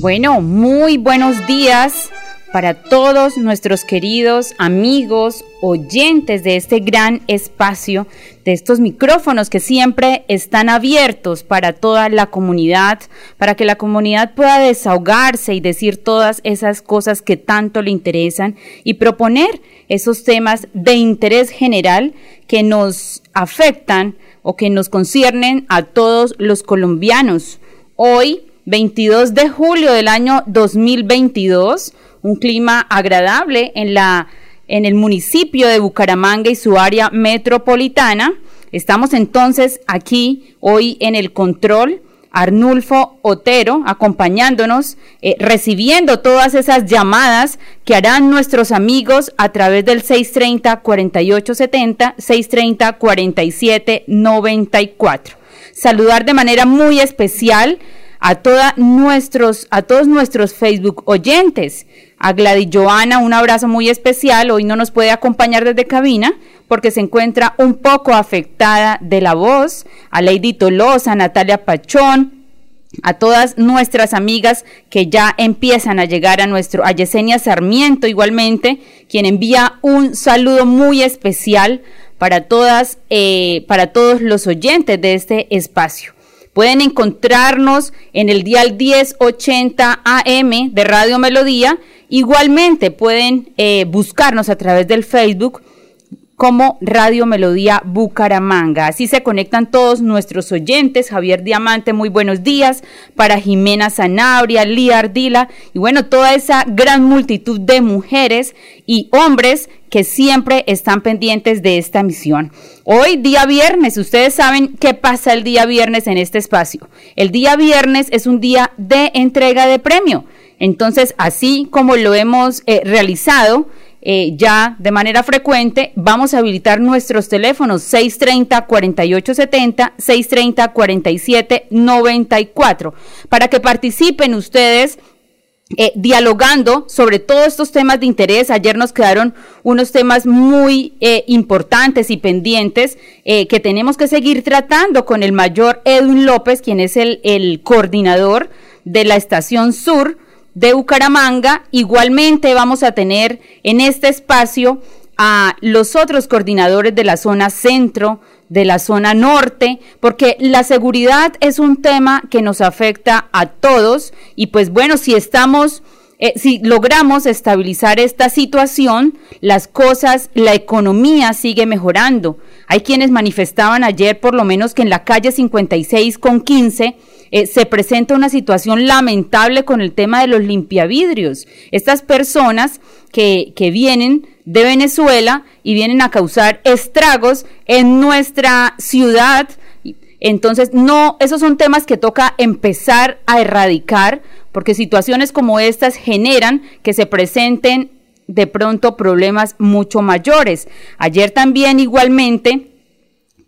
Bueno, muy buenos días para todos nuestros queridos amigos, oyentes de este gran espacio, de estos micrófonos que siempre están abiertos para toda la comunidad, para que la comunidad pueda desahogarse y decir todas esas cosas que tanto le interesan y proponer esos temas de interés general que nos afectan o que nos conciernen a todos los colombianos. Hoy 22 de julio del año 2022, un clima agradable en la en el municipio de Bucaramanga y su área metropolitana. Estamos entonces aquí hoy en el control. Arnulfo Otero acompañándonos, eh, recibiendo todas esas llamadas que harán nuestros amigos a través del 630-4870, 630-4794. Saludar de manera muy especial a, a todos nuestros Facebook oyentes. A Gladys Joana, un abrazo muy especial. Hoy no nos puede acompañar desde cabina porque se encuentra un poco afectada de la voz. A Lady Tolosa, Natalia Pachón, a todas nuestras amigas que ya empiezan a llegar a nuestro, a Yesenia Sarmiento igualmente, quien envía un saludo muy especial para todas, eh, para todos los oyentes de este espacio. Pueden encontrarnos en el dial 1080 AM de Radio Melodía. Igualmente pueden eh, buscarnos a través del Facebook como Radio Melodía Bucaramanga. Así se conectan todos nuestros oyentes. Javier Diamante, muy buenos días. Para Jimena Zanabria, Lía Ardila y bueno, toda esa gran multitud de mujeres y hombres que siempre están pendientes de esta misión. Hoy, día viernes, ustedes saben qué pasa el día viernes en este espacio. El día viernes es un día de entrega de premio. Entonces, así como lo hemos eh, realizado, eh, ya de manera frecuente, vamos a habilitar nuestros teléfonos 630-4870, 630-4794, para que participen ustedes eh, dialogando sobre todos estos temas de interés. Ayer nos quedaron unos temas muy eh, importantes y pendientes que tenemos que seguir tratando con el mayor Edwin López, quien es el, el coordinador de la Estación Sur de Bucaramanga. Igualmente vamos a tener en este espacio a los otros coordinadores de la zona centro, de la zona norte, porque la seguridad es un tema que nos afecta a todos y pues bueno, si estamos... Eh, si logramos estabilizar esta situación, las cosas, la economía sigue mejorando. Hay quienes manifestaban ayer por lo menos que en la calle 56 con 15 eh, se presenta una situación lamentable con el tema de los limpiavidrios. Estas personas que, que vienen de Venezuela y vienen a causar estragos en nuestra ciudad. Entonces, no, esos son temas que toca empezar a erradicar, porque situaciones como estas generan que se presenten de pronto problemas mucho mayores. Ayer también igualmente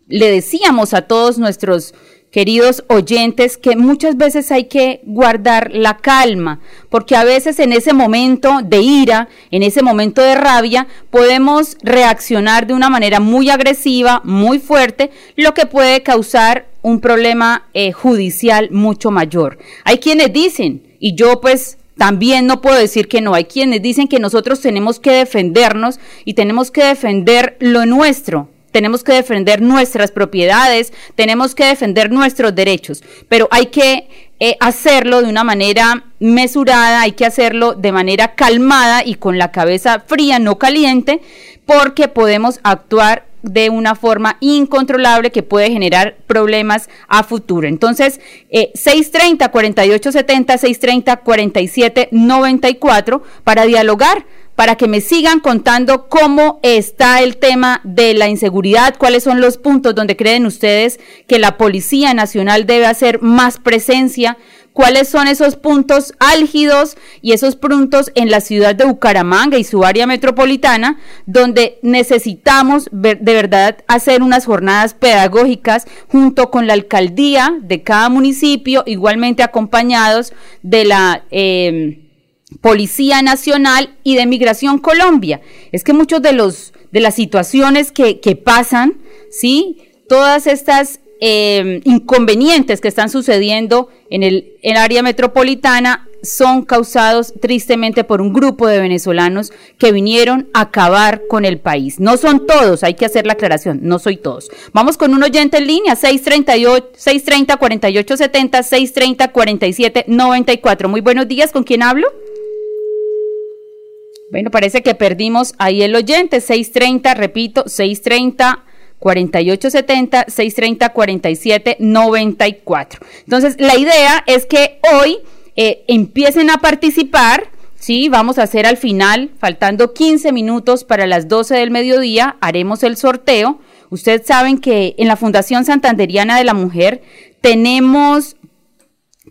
le decíamos a todos nuestros queridos oyentes, que muchas veces hay que guardar la calma, porque a veces en ese momento de ira, en ese momento de rabia, podemos reaccionar de una manera muy agresiva, muy fuerte, lo que puede causar un problema eh, judicial mucho mayor. Hay quienes dicen, y yo pues también no puedo decir que no. Hay quienes dicen que nosotros tenemos que defendernos y tenemos que defender lo nuestro tenemos que defender nuestras propiedades, tenemos que defender nuestros derechos, pero hay que eh, hacerlo de una manera mesurada, hay que hacerlo de manera calmada y con la cabeza fría, no caliente, porque podemos actuar de una forma incontrolable que puede generar problemas a futuro. Entonces, 630-4870, 630-4794 para dialogar para que me sigan contando cómo está el tema de la inseguridad, cuáles son los puntos donde creen ustedes que la Policía Nacional debe hacer más presencia, cuáles son esos puntos álgidos y esos puntos en la ciudad de Bucaramanga y su área metropolitana, donde necesitamos de verdad hacer unas jornadas pedagógicas junto con la alcaldía de cada municipio, igualmente acompañados de la... Eh, Policía Nacional y de Migración Colombia. Es que muchos de los de las situaciones que, que pasan, sí, todas estas eh, inconvenientes que están sucediendo en el, área metropolitana son causados tristemente por un grupo de venezolanos que vinieron a acabar con el país. No son todos, hay que hacer la aclaración, no soy todos. Vamos con un oyente en línea, 638, 630 4870, 630 4794. Muy buenos días, ¿con quién hablo? Bueno, parece que perdimos ahí el oyente, 630, repito, 630 4870 630 4794. Entonces, la idea es que hoy eh, empiecen a participar. Sí, vamos a hacer al final, faltando 15 minutos para las 12 del mediodía, haremos el sorteo. Ustedes saben que en la Fundación Santanderiana de la Mujer tenemos,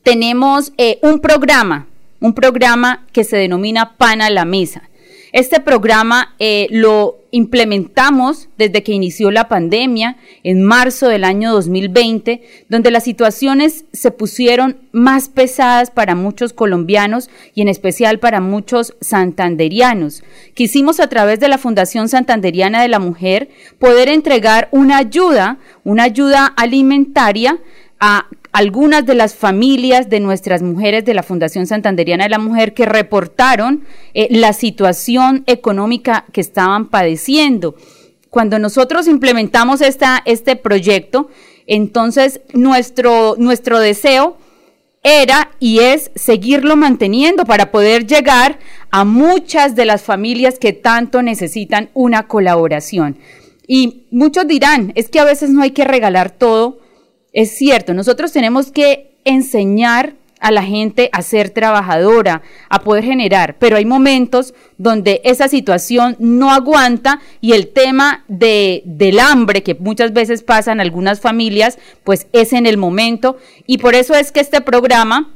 tenemos eh, un programa, un programa que se denomina Pan a la Mesa. Este programa eh, lo implementamos desde que inició la pandemia en marzo del año 2020, donde las situaciones se pusieron más pesadas para muchos colombianos y en especial para muchos santanderianos. Quisimos a través de la Fundación Santanderiana de la Mujer poder entregar una ayuda, una ayuda alimentaria a algunas de las familias de nuestras mujeres de la Fundación Santanderiana de la Mujer que reportaron eh, la situación económica que estaban padeciendo. Cuando nosotros implementamos esta, este proyecto, entonces nuestro, nuestro deseo era y es seguirlo manteniendo para poder llegar a muchas de las familias que tanto necesitan una colaboración. Y muchos dirán, es que a veces no hay que regalar todo, es cierto, nosotros tenemos que enseñar a la gente a ser trabajadora, a poder generar, pero hay momentos donde esa situación no aguanta y el tema de, del hambre que muchas veces pasa en algunas familias, pues es en el momento. Y por eso es que este programa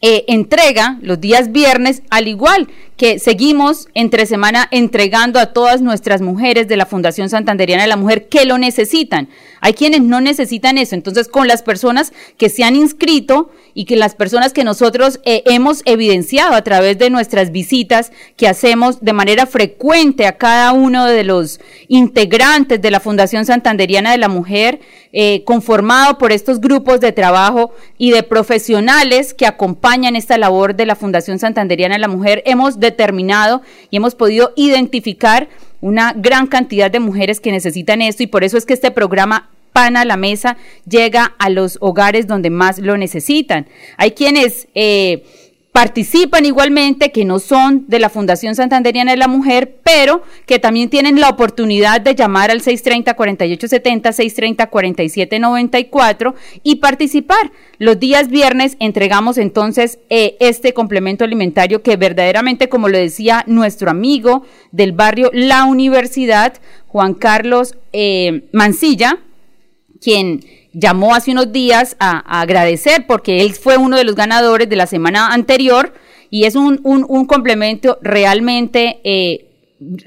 eh, entrega los días viernes, al igual que seguimos entre semana entregando a todas nuestras mujeres de la Fundación Santanderiana de la Mujer que lo necesitan. Hay quienes no necesitan eso. Entonces, con las personas que se han inscrito y que las personas que nosotros eh, hemos evidenciado a través de nuestras visitas que hacemos de manera frecuente a cada uno de los integrantes de la Fundación Santanderiana de la Mujer, eh, conformado por estos grupos de trabajo y de profesionales que acompañan esta labor de la Fundación Santanderiana de la Mujer, hemos determinado y hemos podido identificar una gran cantidad de mujeres que necesitan esto y por eso es que este programa Pan a la Mesa llega a los hogares donde más lo necesitan. Hay quienes... Eh, participan igualmente, que no son de la Fundación Santanderiana de la Mujer, pero que también tienen la oportunidad de llamar al 630-4870, 630-4794 y participar. Los días viernes entregamos entonces eh, este complemento alimentario que verdaderamente, como lo decía nuestro amigo del barrio La Universidad, Juan Carlos eh, Mancilla, quien llamó hace unos días a, agradecer porque él fue uno de los ganadores de la semana anterior y es un, un, complemento realmente, eh,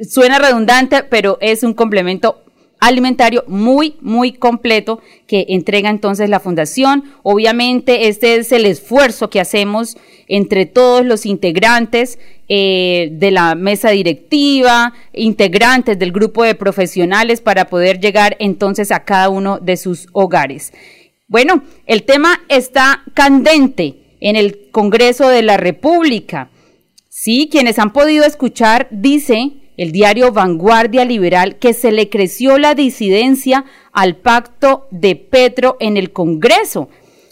suena redundante, pero es un complemento alimentario muy, muy completo que entrega entonces la fundación. Obviamente este es el esfuerzo que hacemos entre todos los integrantes eh, de la mesa directiva, integrantes del grupo de profesionales para poder llegar entonces a cada uno de sus hogares. Bueno, el tema está candente en el Congreso de la República. Sí, quienes han podido escuchar, dice el diario Vanguardia Liberal, que se le creció la disidencia al pacto de Petro en el Congreso.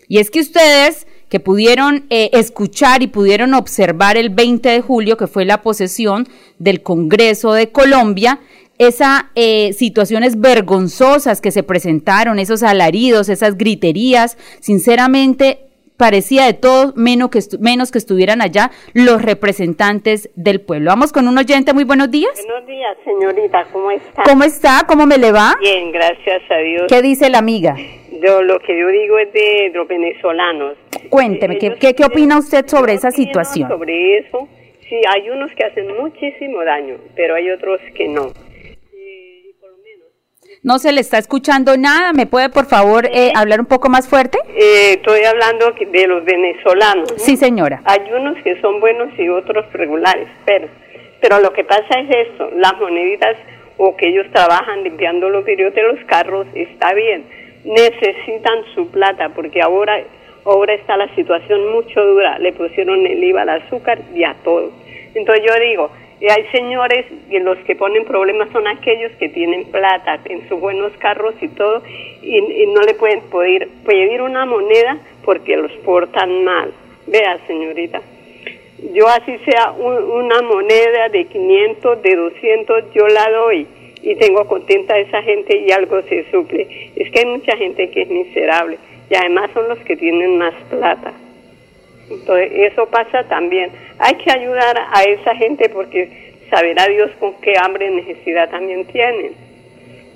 Y es que ustedes que pudieron eh, escuchar y pudieron observar el 20 de julio, que fue la posesión del Congreso de Colombia, esas eh, situaciones vergonzosas que se presentaron, esos alaridos, esas griterías, sinceramente parecía de todo menos que, menos que estuvieran allá los representantes del pueblo. Vamos con un oyente, muy buenos días. Buenos días, señorita, ¿cómo está? ¿Cómo está? ¿Cómo me le va? Bien, gracias a Dios. ¿Qué dice la amiga? Yo, lo que yo digo es de los venezolanos. Cuénteme, ¿qué, Ellos qué, qué tienen- opina usted sobre esa situación? Sobre eso, sí, hay unos que hacen muchísimo daño, pero hay otros que no. No se le está escuchando nada. ¿Me puede, por favor, eh, hablar un poco más fuerte? Eh, estoy hablando de los venezolanos. ¿no? Sí, señora. Hay unos que son buenos y otros regulares, pero, pero lo que pasa es esto, las moneditas o que ellos trabajan limpiando los vidrios de los carros, está bien, necesitan su plata porque ahora, ahora está la situación mucho dura, le pusieron el IVA al azúcar y a todo. Entonces yo digo, y hay señores y los que ponen problemas son aquellos que tienen plata en sus buenos carros y todo y, no le pueden poder pedir una moneda porque los portan mal. Vea, señorita, yo así sea un- una moneda de 500, de 200, yo la doy y tengo contenta a esa gente y algo se suple. Es que hay mucha gente que es miserable y además son los que tienen más plata. Entonces, eso pasa también. Hay que ayudar a esa gente porque saberá Dios con qué hambre y necesidad también tienen.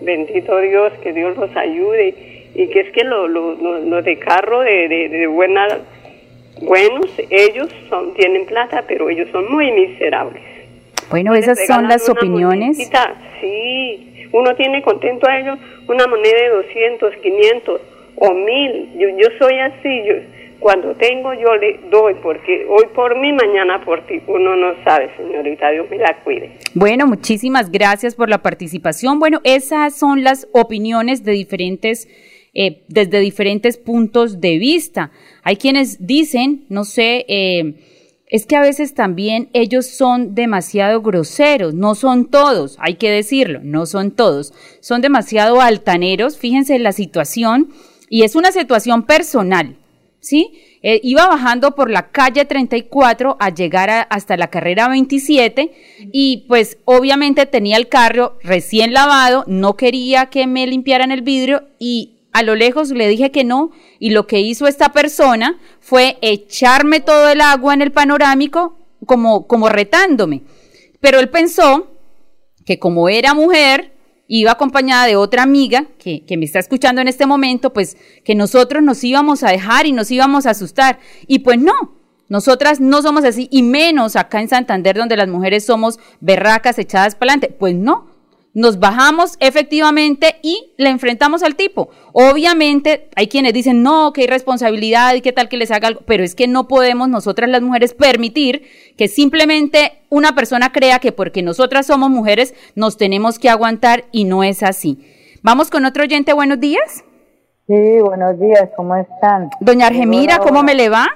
Bendito Dios, que Dios los ayude. Y que es que los lo, lo- lo de carro de, de, de buena, buenos, ellos son, tienen plata, pero ellos son muy miserables. Bueno, esas son las opiniones. monedita, Sí, uno tiene contento a ellos una moneda de 200, 500 o 1000. Yo, yo soy así, yo, cuando tengo yo le doy, porque hoy por mí, mañana por ti. Uno no sabe, señorita, Dios me la cuide. Bueno, muchísimas gracias por la participación. Bueno, esas son las opiniones de diferentes, eh, desde diferentes puntos de vista. Hay quienes dicen, no sé, eh, es que a veces también ellos son demasiado groseros, no son todos, hay que decirlo, no son todos, son demasiado altaneros, fíjense la situación, y es una situación personal, ¿sí? Eh, iba bajando por la calle 34 a llegar hasta la carrera 27 y pues obviamente tenía el carro recién lavado, no quería que me limpiaran el vidrio y a lo lejos le dije que no y lo que hizo esta persona fue echarme todo el agua en el panorámico como, como retándome. Pero él pensó que como era mujer, iba acompañada de otra amiga que, que me está escuchando en este momento, pues que nosotros nos íbamos a dejar y nos íbamos a asustar. Y pues no, nosotras no somos así, y menos acá en Santander donde las mujeres somos berracas echadas para adelante. Pues no, nos bajamos efectivamente y le enfrentamos al tipo. Obviamente hay quienes dicen, no, que hay responsabilidad y qué tal que les haga algo, pero es que no podemos nosotras las mujeres permitir que simplemente una persona crea que porque nosotras somos mujeres nos tenemos que aguantar y no es así. Vamos con otro oyente, buenos días. Sí, buenos días, ¿cómo están? Doña Argemira, ¿cómo me le va?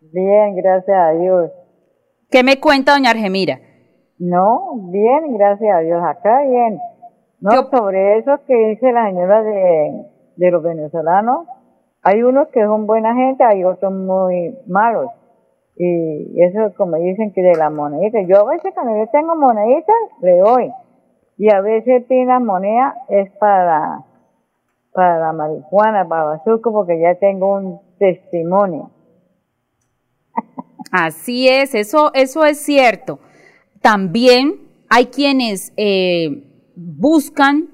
Bien, gracias a Dios. ¿Qué me cuenta doña Argemira? No, bien, gracias a Dios, acá bien. No, Yo- sobre eso que dice la señora de, de los venezolanos, hay unos que son buena gente, hay otros muy malos. Y eso como dicen que de la monedita. Yo a veces cuando yo tengo moneditas, le doy. Y a veces piden moneda es para, para la marihuana, para bazuco, porque ya tengo un testimonio. Así es, eso, eso es cierto. También hay quienes eh, buscan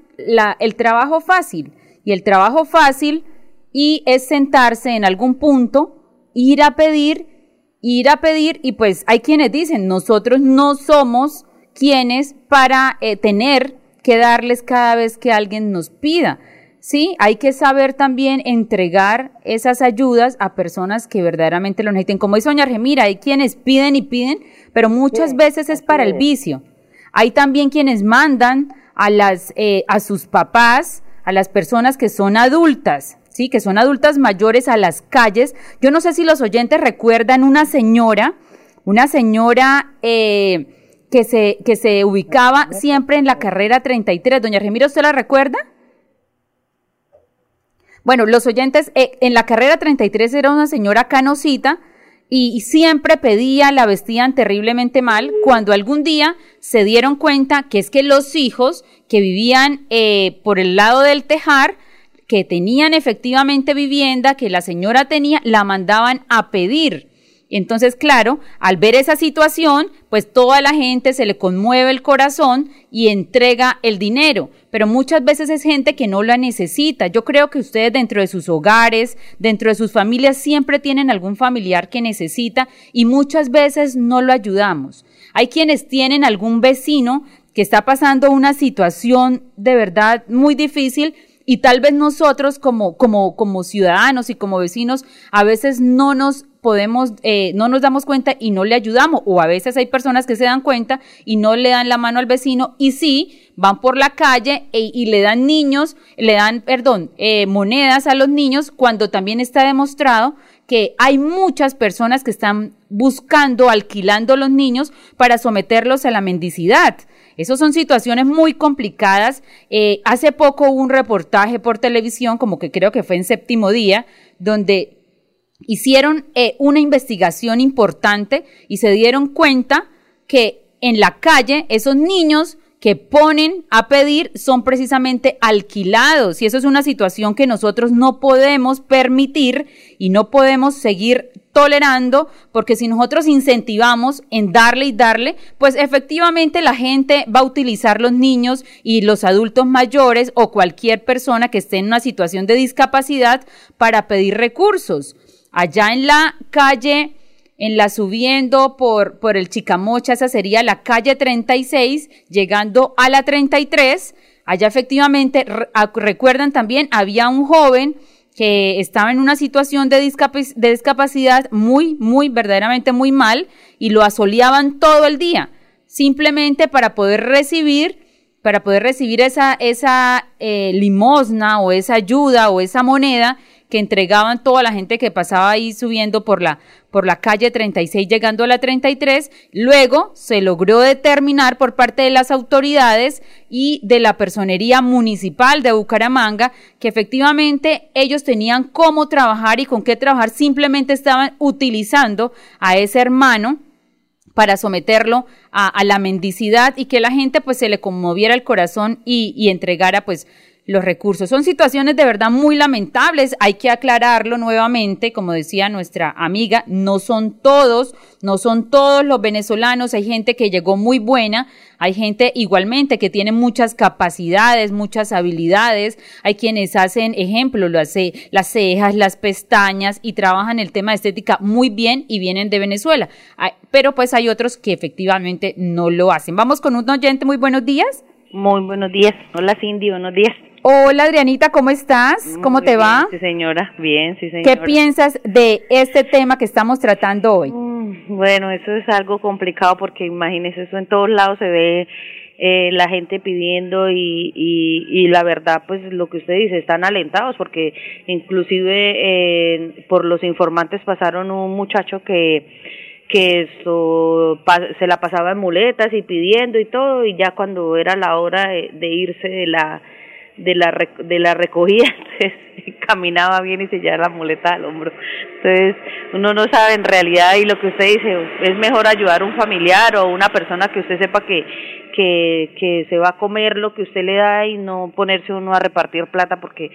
el trabajo fácil y el trabajo fácil y es sentarse en algún punto, ir a pedir, ir a pedir y pues hay quienes dicen, nosotros no somos quienes para eh, tener que darles cada vez que alguien nos pida. Sí, hay que saber también entregar esas ayudas a personas que verdaderamente lo necesiten. Como dice doña Argemira, hay quienes piden y piden, pero muchas Sí, veces es para el vicio. Hay también quienes mandan a las eh, a sus papás, a las personas que son adultas, sí, que son adultas mayores a las calles. Yo no sé si los oyentes recuerdan una señora, una señora eh, que se que se ubicaba siempre en la carrera 33. Doña Argemira, ¿usted la recuerda? Bueno, los oyentes, eh, en la carrera 33 era una señora canosita y, siempre pedía, la vestían terriblemente mal, cuando algún día se dieron cuenta que es que los hijos que vivían eh, por el lado del tejar que tenían efectivamente vivienda, que la señora tenía, la mandaban a pedir. Entonces, claro, al ver esa situación, pues toda la gente se le conmueve el corazón y entrega el dinero. Pero muchas veces es gente que no la necesita. Yo creo que ustedes dentro de sus hogares, dentro de sus familias, siempre tienen algún familiar que necesita y muchas veces no lo ayudamos. Hay quienes tienen algún vecino que está pasando una situación de verdad muy difícil y tal vez nosotros como, como, como ciudadanos y como vecinos a veces no nos podemos, eh, no nos damos cuenta y no le ayudamos, o a veces hay personas que se dan cuenta y no le dan la mano al vecino y sí van por la calle e, y le dan niños, le dan, perdón, eh, monedas a los niños cuando también está demostrado que hay muchas personas que están buscando, alquilando los niños para someterlos a la mendicidad. Esas son situaciones muy complicadas. Eh, hace poco hubo un reportaje por televisión, como que creo que fue en séptimo día, donde hicieron eh, una investigación importante y se dieron cuenta que en la calle esos niños que ponen a pedir son precisamente alquilados y eso es una situación que nosotros no podemos permitir y no podemos seguir tolerando, porque si nosotros incentivamos en darle y darle, pues efectivamente la gente va a utilizar los niños y los adultos mayores o cualquier persona que esté en una situación de discapacidad para pedir recursos. Allá en la calle, en la subiendo por, por el Chicamocha, esa sería la calle 36, llegando a la 33, allá efectivamente, recuerdan también, había un joven que estaba en una situación de, discapacidad muy, muy, verdaderamente muy mal y lo asoleaban todo el día, simplemente para poder recibir, para poder recibir esa, esa eh, limosna o esa ayuda o esa moneda que entregaban toda la gente que pasaba ahí subiendo por la, por la calle 36 llegando a la 33. Luego se logró determinar por parte de las autoridades y de la personería municipal de Bucaramanga que efectivamente ellos tenían cómo trabajar y con qué trabajar. Simplemente estaban utilizando a ese hermano para someterlo a, la mendicidad y que la gente pues se le conmoviera el corazón y, y entregara pues los recursos. Son situaciones de verdad muy lamentables, hay que aclararlo nuevamente, como decía nuestra amiga, no son todos, no son todos los venezolanos, hay gente que llegó muy buena, hay gente igualmente que tiene muchas capacidades, muchas habilidades, hay quienes hacen, ejemplo, lo hace, las cejas, las pestañas y trabajan el tema de estética muy bien y vienen de Venezuela, pero pues hay otros que efectivamente no lo hacen. Vamos con un oyente, muy buenos días. Muy buenos días. Hola Cindy, buenos días. Hola Adrianita, ¿cómo estás? ¿Cómo te va? Sí, señora, bien, sí, señora. ¿Qué piensas de este tema que estamos tratando hoy? Mm, bueno, eso es algo complicado porque imagínese, eso en todos lados se ve eh, la gente pidiendo y, y, y, la verdad, pues lo que usted dice, están alentados porque inclusive eh, por los informantes pasaron un muchacho que que se la pasaba en muletas y pidiendo y todo y ya cuando era la hora de irse de la de la, de la recogida, entonces caminaba bien y se llevaba la muleta al hombro. Entonces, uno no sabe en realidad y lo que usted dice, es mejor ayudar a un familiar o una persona que usted sepa que, que, que se va a comer lo que usted le da y no ponerse uno a repartir plata porque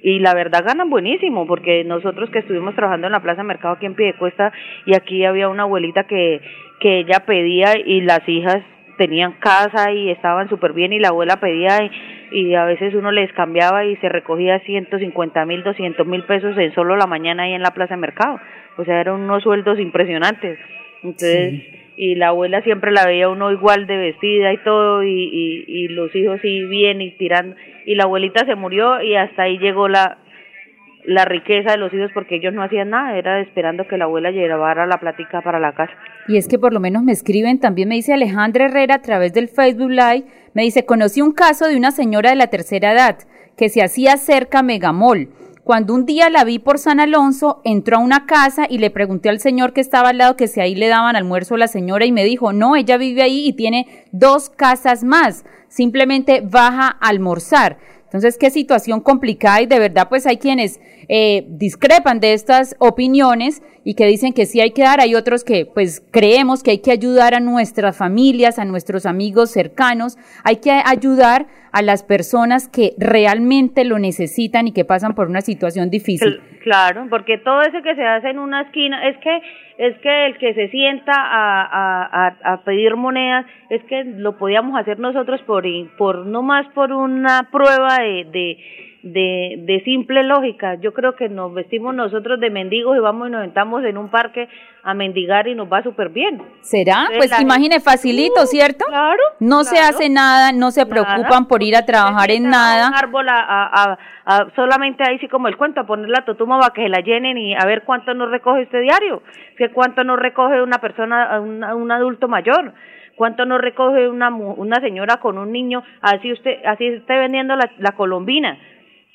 y la verdad ganan buenísimo porque nosotros que estuvimos trabajando en la Plaza Mercado aquí en Piedecuesta y aquí había una abuelita que que ella pedía y las hijas tenían casa y estaban súper bien y la abuela pedía y, y, a veces uno les cambiaba y se recogía 150 mil, 200 mil pesos en solo la mañana ahí en la plaza de mercado. O sea, eran unos sueldos impresionantes. Entonces, y la abuela siempre la veía uno igual de vestida y todo y, y, y los hijos sí bien y tirando. Y la abuelita se murió y hasta ahí llegó la, la riqueza de los hijos porque ellos no hacían nada, era esperando que la abuela llevara la plática para la casa. Y es que por lo menos me escriben, también me dice Alejandra Herrera a través del Facebook Live, me dice, conocí un caso de una señora de la tercera edad que se hacía cerca Megamol. Cuando un día la vi por San Alonso, entró a una casa y le pregunté al señor que estaba al lado que si ahí le daban almuerzo a la señora y me dijo, no, ella vive ahí y tiene dos casas más, simplemente baja a almorzar. Entonces, qué situación complicada y de verdad pues hay quienes eh, discrepan de estas opiniones y que dicen que sí hay que dar, hay otros que pues creemos que hay que ayudar a nuestras familias, a nuestros amigos cercanos, hay que ayudar a las personas que realmente lo necesitan y que pasan por una situación difícil. Claro, porque todo eso que se hace en una esquina, es que es que el que se sienta a, a, a pedir monedas, es que lo podíamos hacer nosotros por, por no más por una prueba de, de de, de simple lógica. Yo creo que nos vestimos nosotros de mendigos y vamos y nos sentamos en un parque a mendigar y nos va súper bien. ¿Será? pues imagine, facilito, uh, ¿cierto? Claro. No se hace nada, no se preocupan por ir a trabajar en nada. Un árbol a, a, a, solamente ahí sí como el cuento, a poner la totuma para que se la llenen y a ver cuánto nos recoge este diario, que cuánto nos recoge una persona, un, un adulto mayor cuánto nos recoge una una señora con un niño, así usted así esté vendiendo la, la colombina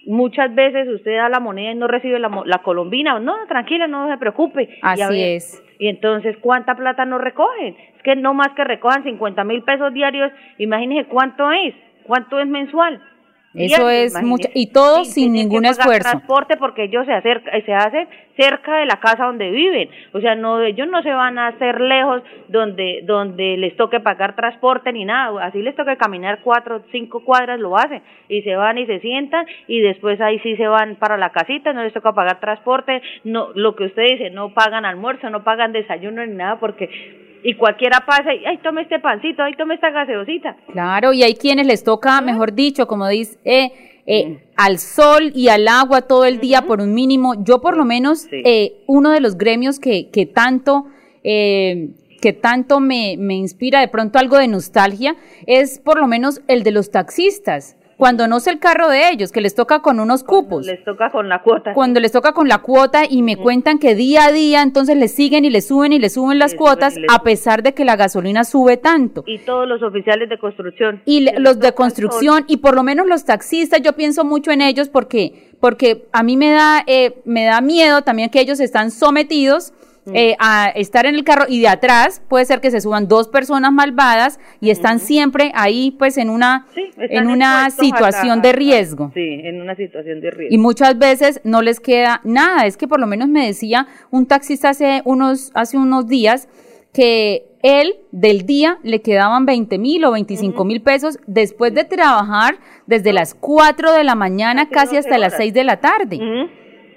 muchas veces usted da la moneda y no recibe la, la colombina, no, tranquila, no se preocupe. Así es. Y entonces, ¿cuánta plata nos recogen? Es que no más que recojan 50 mil pesos diarios, imagínese cuánto es, cuánto es mensual. Eso es mucho y todo sin ningún esfuerzo. transporte porque ellos se acerca, se hacen cerca de la casa donde viven, o sea, no ellos no se van a hacer lejos donde donde les toque pagar transporte ni nada, así les toque caminar cuatro, cinco cuadras lo hacen. Y se van y se sientan y después ahí sí se van para la casita, no les toca pagar transporte, no lo que usted dice, no pagan almuerzo, no pagan desayuno ni nada porque y cualquiera pasa y, ay, tome este pancito, ay, tome esta gaseosita. Claro, y hay quienes les toca, mejor dicho, como dice, eh, eh, al sol y al agua todo el día por un mínimo. Yo por lo menos, eh, uno de los gremios que, que tanto... que tanto me, me inspira de pronto algo de nostalgia es por lo menos el de los taxistas cuando no es el carro de ellos, que les toca con unos cupos. Les toca con la cuota. Cuando les toca con la cuota y me cuentan que día a día entonces les siguen y les suben y les suben las cuotas a pesar de que la gasolina sube tanto. Y todos los oficiales de construcción. Y los de construcción y por lo menos los taxistas, yo pienso mucho en ellos porque porque a mí me da eh, me da miedo también que ellos están sometidos Mm. eh, a estar en el carro y de atrás puede ser que se suban dos personas malvadas y están siempre ahí pues en una en una situación de riesgo. Sí, en una situación de riesgo. Y muchas veces no les queda nada, es que por lo menos me decía un taxista hace unos hace unos días que él del día le quedaban 20 mil o 25 mil pesos después de trabajar desde las 4 de la mañana casi hasta las 6 de la tarde.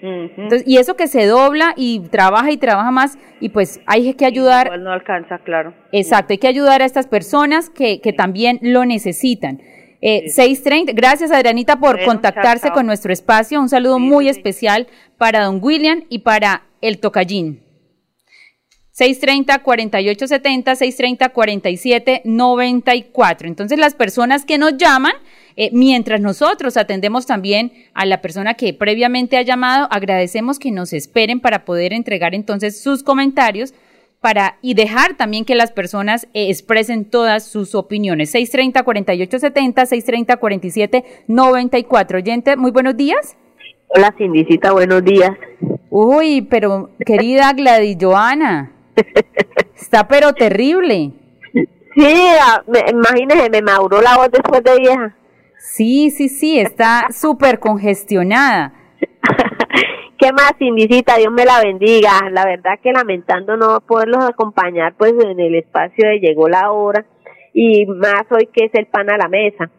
Entonces, y eso que se dobla y trabaja y trabaja más, y pues hay que ayudar. Igual no alcanza, claro. Exacto, hay que ayudar a estas personas que, que también lo necesitan. Eh, 6.30, gracias Adrianita por contactarse con nuestro espacio. Un saludo muy especial para don William y para el Tocallín. 630 4870 630 4794. Entonces las personas que nos llaman eh, mientras nosotros atendemos también a la persona que previamente ha llamado, agradecemos que nos esperen para poder entregar entonces sus comentarios para y dejar también que las personas eh, expresen todas sus opiniones. 630-4870, 630-4794. Oyente, muy buenos días. Hola, Cindicita, buenos días. Uy, pero querida Gladys Joana, está pero terrible. Sí, imagínese, me maduró la voz después de vieja. Sí, sí, sí, está súper congestionada. ¿Qué más, Indicita? Dios me la bendiga. La verdad que lamentando no poderlos acompañar, pues en el espacio de llegó la hora y más hoy que es el pan a la mesa.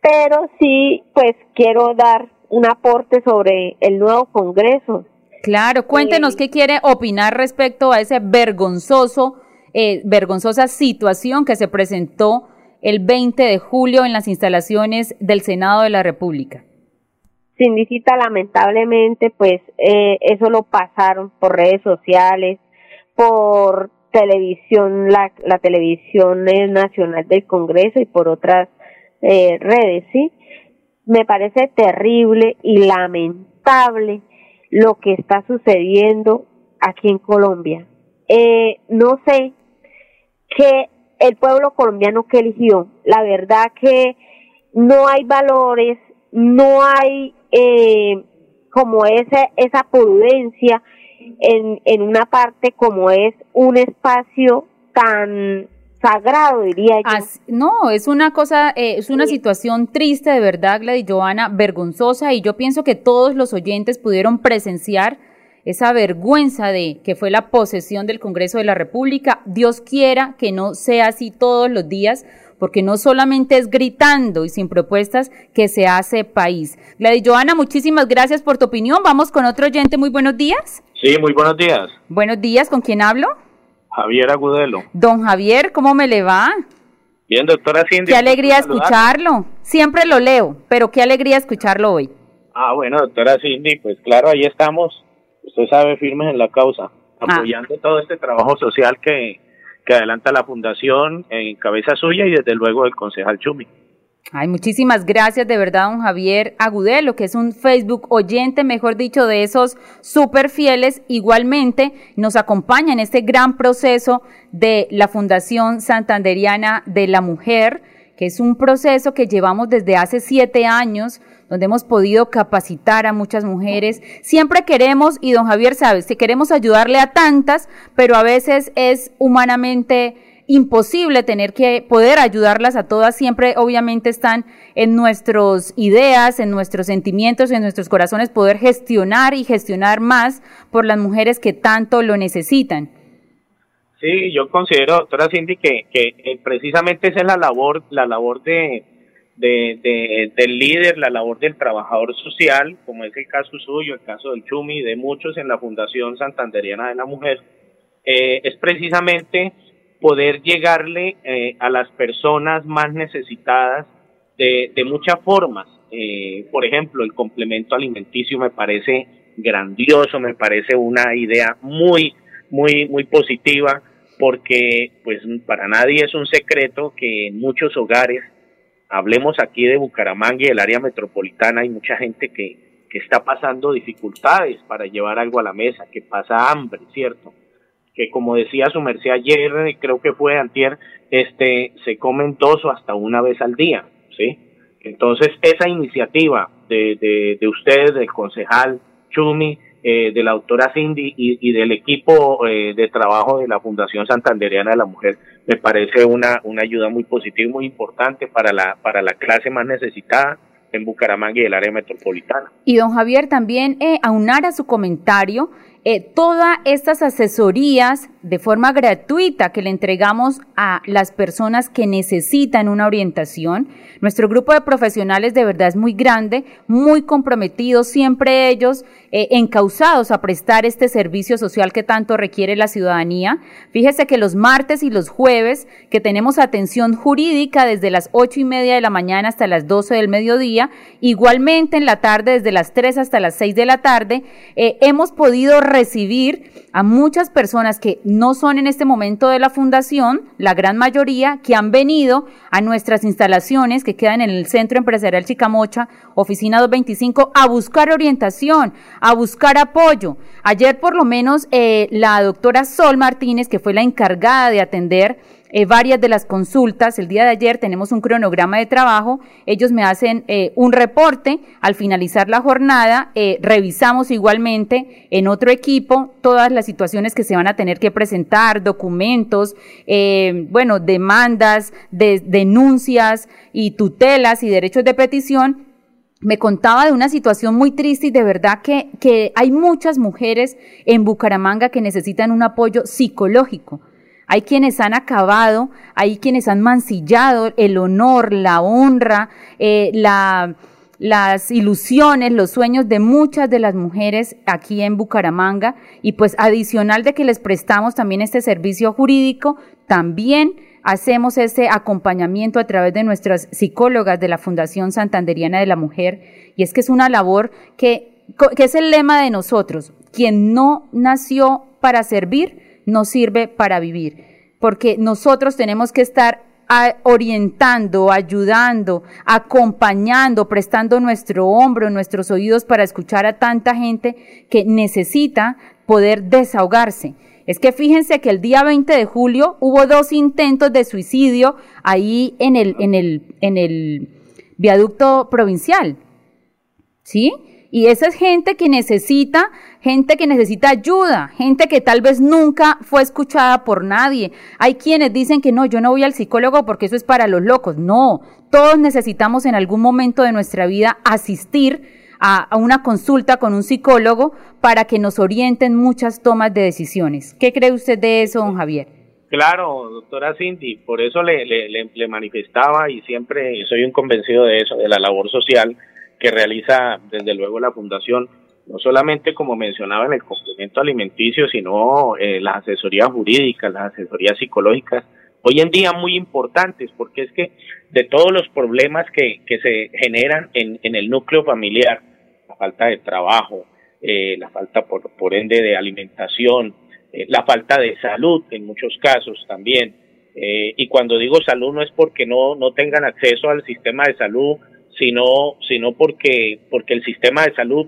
Pero sí, pues quiero dar un aporte sobre el nuevo Congreso. Claro, cuéntenos eh, qué quiere opinar respecto a ese vergonzoso, eh, vergonzosa situación que se presentó el 20 de julio en las instalaciones del Senado de la República? Significa lamentablemente, pues eh, eso lo pasaron por redes sociales, por televisión, la, la televisión nacional del Congreso y por otras eh, redes, ¿sí? Me parece terrible y lamentable lo que está sucediendo aquí en Colombia. Eh, no sé qué el pueblo colombiano que eligió. La verdad que no hay valores, no hay eh, como ese, esa prudencia en, en una parte como es un espacio tan sagrado, diría yo. As- no, es una cosa, eh, es una situación triste de verdad, Gladys Joana, vergonzosa, y yo pienso que todos los oyentes pudieron presenciar esa vergüenza de que fue la posesión del Congreso de la República. Dios quiera que no sea así todos los días, porque no solamente es gritando y sin propuestas que se hace país. Gladys Joana, muchísimas gracias por tu opinión. Vamos con otro oyente. Muy buenos días. Sí, muy buenos días. Buenos días, ¿con quién hablo? Javier Agudelo. Don Javier, ¿cómo me le va? Bien, doctora Cindy. Qué alegría escucharlo. Siempre lo leo, pero qué alegría escucharlo hoy. Ah, bueno, doctora Cindy, pues claro, ahí estamos. Usted sabe, firmes en la causa, Ah. apoyando todo este trabajo social que, que adelanta la Fundación en cabeza suya y desde luego el concejal Chumi. Ay, muchísimas gracias de verdad, don Javier Agudelo, que es un Facebook oyente, mejor dicho, de esos súper fieles. Igualmente nos acompaña en este gran proceso de la Fundación Santanderiana de la Mujer, que es un proceso que llevamos desde hace siete años, donde hemos podido capacitar a muchas mujeres. Siempre queremos, y don Javier sabe, que queremos ayudarle a tantas, pero a veces es humanamente imposible tener que poder ayudarlas a todas, siempre obviamente están en nuestras ideas, en nuestros sentimientos, en nuestros corazones, poder gestionar y gestionar más por las mujeres que tanto lo necesitan. Sí, yo considero, doctora Cindy, que, que eh, precisamente esa es la labor, la labor de, de, de- del líder, la labor del trabajador social, como es el caso suyo, el caso del Chumi, de muchos en la Fundación Santanderiana de la Mujer, eh, es precisamente poder llegarle eh, a las personas más necesitadas de, muchas formas. Eh, por ejemplo, el complemento alimenticio me parece grandioso, me parece una idea muy, muy, muy positiva, porque pues para nadie es un secreto que en muchos hogares, hablemos aquí de Bucaramanga y del área metropolitana, hay mucha gente que, que está pasando dificultades para llevar algo a la mesa, que pasa hambre, ¿cierto? que como decía su merced ayer, creo que fue antier, este, se comen dos o hasta una vez al día, ¿sí? Entonces, esa iniciativa de, de, de ustedes, del concejal Chumi, eh, de la doctora Cindy y, y del equipo eh, de trabajo de la Fundación Santanderiana de la Mujer, me parece una, una ayuda muy positiva y muy importante para la, para la clase más necesitada en Bucaramanga y el área metropolitana. Y don Javier también eh, aunar a su comentario eh, todas estas asesorías de forma gratuita que le entregamos a las personas que necesitan una orientación. Nuestro grupo de profesionales de verdad es muy grande, muy comprometidos, siempre ellos eh, encausados a prestar este servicio social que tanto requiere la ciudadanía. Fíjese que los martes y los jueves que tenemos atención jurídica desde las ocho y media de la mañana hasta las 12 del mediodía, igualmente en la tarde desde las 3 hasta las 6 de la tarde, eh, hemos podido recibir a muchas personas que no son en este momento de la fundación, la gran mayoría, que han venido a nuestras instalaciones que quedan en el Centro Empresarial Chicamocha, Oficina 225, a buscar orientación, a buscar apoyo. Ayer por lo menos eh, la doctora Sol Martínez, que fue la encargada de atender eh, varias de las consultas. El día de ayer tenemos un cronograma de trabajo. Ellos me hacen eh, un reporte. Al finalizar la jornada, eh, revisamos igualmente en otro equipo todas las situaciones que se van a tener que presentar, documentos, bueno, demandas, de- denuncias y tutelas y derechos de petición me contaba de una situación muy triste y de verdad que, que hay muchas mujeres en Bucaramanga que necesitan un apoyo psicológico. Hay quienes han acabado, hay quienes han mancillado el honor, la honra, eh, la, las ilusiones, los sueños de muchas de las mujeres aquí en Bucaramanga. Y pues adicional de que les prestamos también este servicio jurídico, también hacemos ese acompañamiento a través de nuestras psicólogas de la Fundación Santanderiana de la Mujer. Y es que es una labor que es el lema de nosotros, quien no nació para servir, no sirve para vivir, porque nosotros tenemos que estar a- orientando, ayudando, acompañando, prestando nuestro hombro, nuestros oídos para escuchar a tanta gente que necesita poder desahogarse. Es que fíjense que el día 20 de julio hubo dos intentos de suicidio ahí en el, en el, en el viaducto provincial. ¿Sí? Y esa es gente que necesita, gente que necesita ayuda, gente que tal vez nunca fue escuchada por nadie. Hay quienes dicen que no, yo no voy al psicólogo porque eso es para los locos. No, todos necesitamos en algún momento de nuestra vida asistir a, una consulta con un psicólogo para que nos orienten muchas tomas de decisiones. ¿Qué cree usted de eso, don Javier? Claro, doctora Cindy, por eso le, le manifestaba y siempre soy un convencido de eso, de la labor social que realiza desde luego la Fundación, no solamente como mencionaba en el complemento alimenticio, sino eh, las asesorías jurídicas, las asesorías psicológicas, hoy en día muy importantes, porque es que de todos los problemas que, que se generan en, en el núcleo familiar, la falta de trabajo, eh, la falta por, por ende de alimentación, eh, la falta de salud en muchos casos también, eh, y cuando digo salud no es porque no, no tengan acceso al sistema de salud sino, sino porque, porque el sistema de salud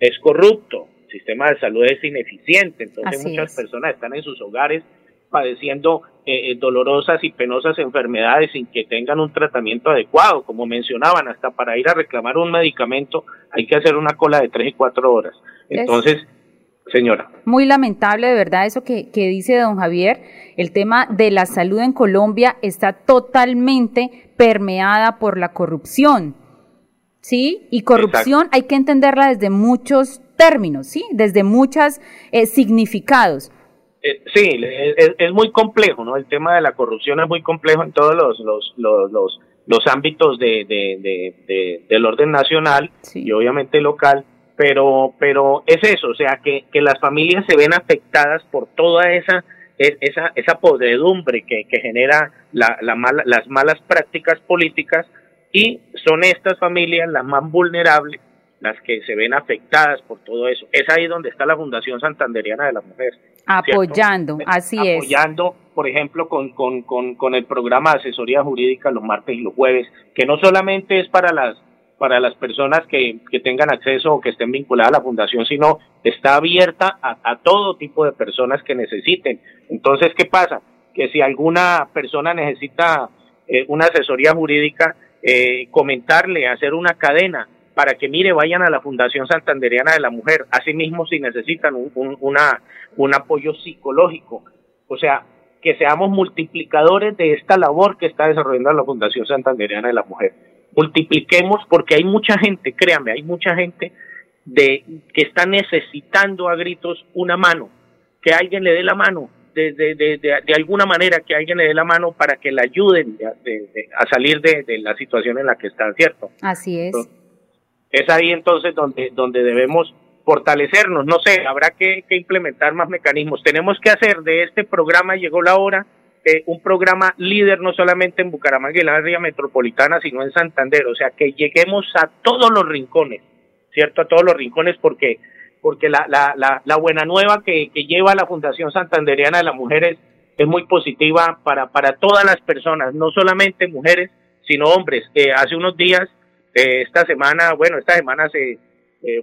es corrupto, el sistema de salud es ineficiente, entonces Así muchas es. personas están en sus hogares padeciendo eh, dolorosas y penosas enfermedades sin que tengan un tratamiento adecuado, como mencionaban, hasta para ir a reclamar un medicamento hay que hacer una cola de tres y cuatro horas. Entonces, señora. Muy lamentable, de verdad, eso que, que dice don Javier. El tema de la salud en Colombia está totalmente permeada por la corrupción. ¿Sí? Y corrupción Exacto. hay que entenderla desde muchos términos, ¿sí? Desde muchos eh, significados. Eh, sí, es, es, muy complejo, ¿no? El tema de la corrupción es muy complejo en todos los, los, los, los, los ámbitos de, de, de, de, del orden nacional sí. y obviamente local pero pero es eso, o sea, que, que las familias se ven afectadas por toda esa esa esa podredumbre que, que genera la, la mala, las malas prácticas políticas y son estas familias las más vulnerables las que se ven afectadas por todo eso. Es ahí donde está la Fundación Santanderiana de la Mujer. Apoyando, ¿cierto? así Apoyando, es. Apoyando, por ejemplo, con, con, con, con el programa de asesoría jurídica los martes y los jueves, que no solamente es para las para las personas que, que tengan acceso o que estén vinculadas a la fundación, sino está abierta a, a todo tipo de personas que necesiten. Entonces, ¿qué pasa? Que si alguna persona necesita eh, una asesoría jurídica, eh, comentarle, hacer una cadena para que mire, vayan a la Fundación Santanderiana de la Mujer. Asimismo, si necesitan un, un, una, un apoyo psicológico. O sea, que seamos multiplicadores de esta labor que está desarrollando la Fundación Santanderiana de la Mujer multipliquemos porque hay mucha gente, créame, hay mucha gente de que está necesitando a gritos una mano, que alguien le dé la mano, de, de, de, de, alguna manera que alguien le dé la mano para que le ayuden a salir de, la situación en la que están, ¿cierto? Así es. Entonces, es ahí entonces donde, donde debemos fortalecernos, no sé, habrá que, que implementar más mecanismos. Tenemos que hacer de este programa, llegó la hora, eh, un programa líder no solamente en Bucaramanga y la área metropolitana, sino en Santander, o sea, que lleguemos a todos los rincones, ¿cierto? A todos los rincones porque porque la, la, la, la buena nueva que, lleva la Fundación Santanderiana de las Mujeres es muy positiva para, para todas las personas, no solamente mujeres, sino hombres. Eh, hace unos días, eh, esta semana, bueno, esta semana se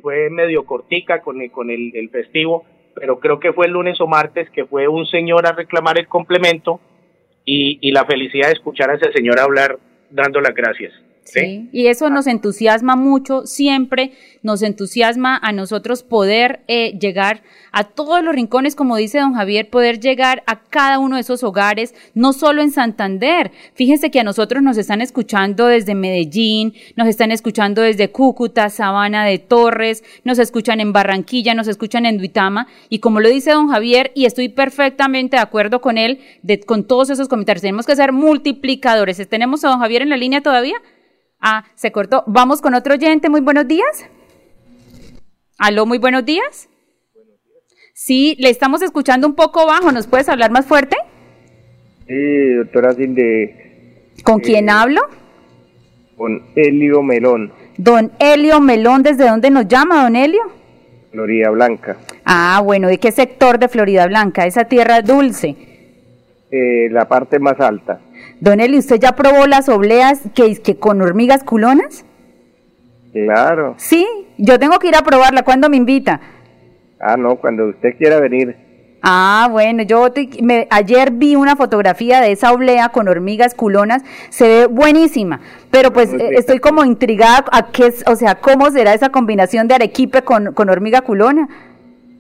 fue medio cortica con el, con el, el festivo, pero creo que fue el lunes o martes que fue un señor a reclamar el complemento y, y, la felicidad de escuchar a ese señor hablar dando las gracias. ¿Sí? y eso nos entusiasma mucho, siempre nos entusiasma a nosotros poder eh, llegar a todos los rincones, como dice don Javier, poder llegar a cada uno de esos hogares, no solo en Santander. Fíjense que a nosotros nos están escuchando desde Medellín, nos están escuchando desde Cúcuta, Sabana de Torres, nos escuchan en Barranquilla, nos escuchan en Duitama, y como lo dice don Javier, y estoy perfectamente de acuerdo con él, de, con todos esos comentarios, tenemos que ser multiplicadores. ¿Tenemos a don Javier en la línea todavía? Ah, se cortó. Vamos con otro oyente. Muy buenos días. Aló, muy buenos días. Sí, le estamos escuchando un poco bajo. ¿Nos puedes hablar más fuerte? Sí, doctora Cindy. ¿Con eh, quién hablo? Con Helio Melón. Don Helio Melón, ¿desde dónde nos llama, don Helio? Florida Blanca. Ah, bueno, ¿de qué sector de Florida Blanca? Esa tierra dulce. Eh, la parte más alta. Don Eli, ¿usted ya probó las obleas que, que con hormigas culonas? Claro. Sí, yo tengo que ir a probarla. ¿Cuándo me invita? Ah, no, cuando usted quiera venir. Ah, bueno, yo te- me- ayer vi una fotografía de esa oblea con hormigas culonas, se ve buenísima, pero pues eh, rica. estoy como intrigada a qué, es- o sea, cómo será esa combinación de arequipe con, con hormiga culona.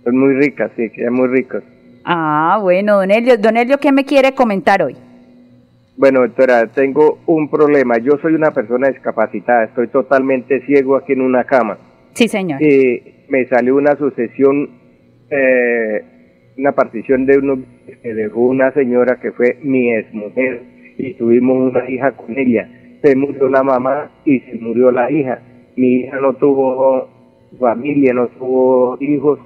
Es muy rica, sí, es muy rico. Ah, bueno, don Elio, don Elio, ¿qué me quiere comentar hoy? Bueno, doctora, tengo un problema. Yo soy una persona discapacitada, estoy totalmente ciego aquí en una cama. Sí, señor. Y me salió una sucesión, eh, una partición de uno que dejó una señora que fue mi exmujer y tuvimos una hija con ella. Se murió la mamá y se murió la hija. Mi hija no tuvo familia, no tuvo hijos,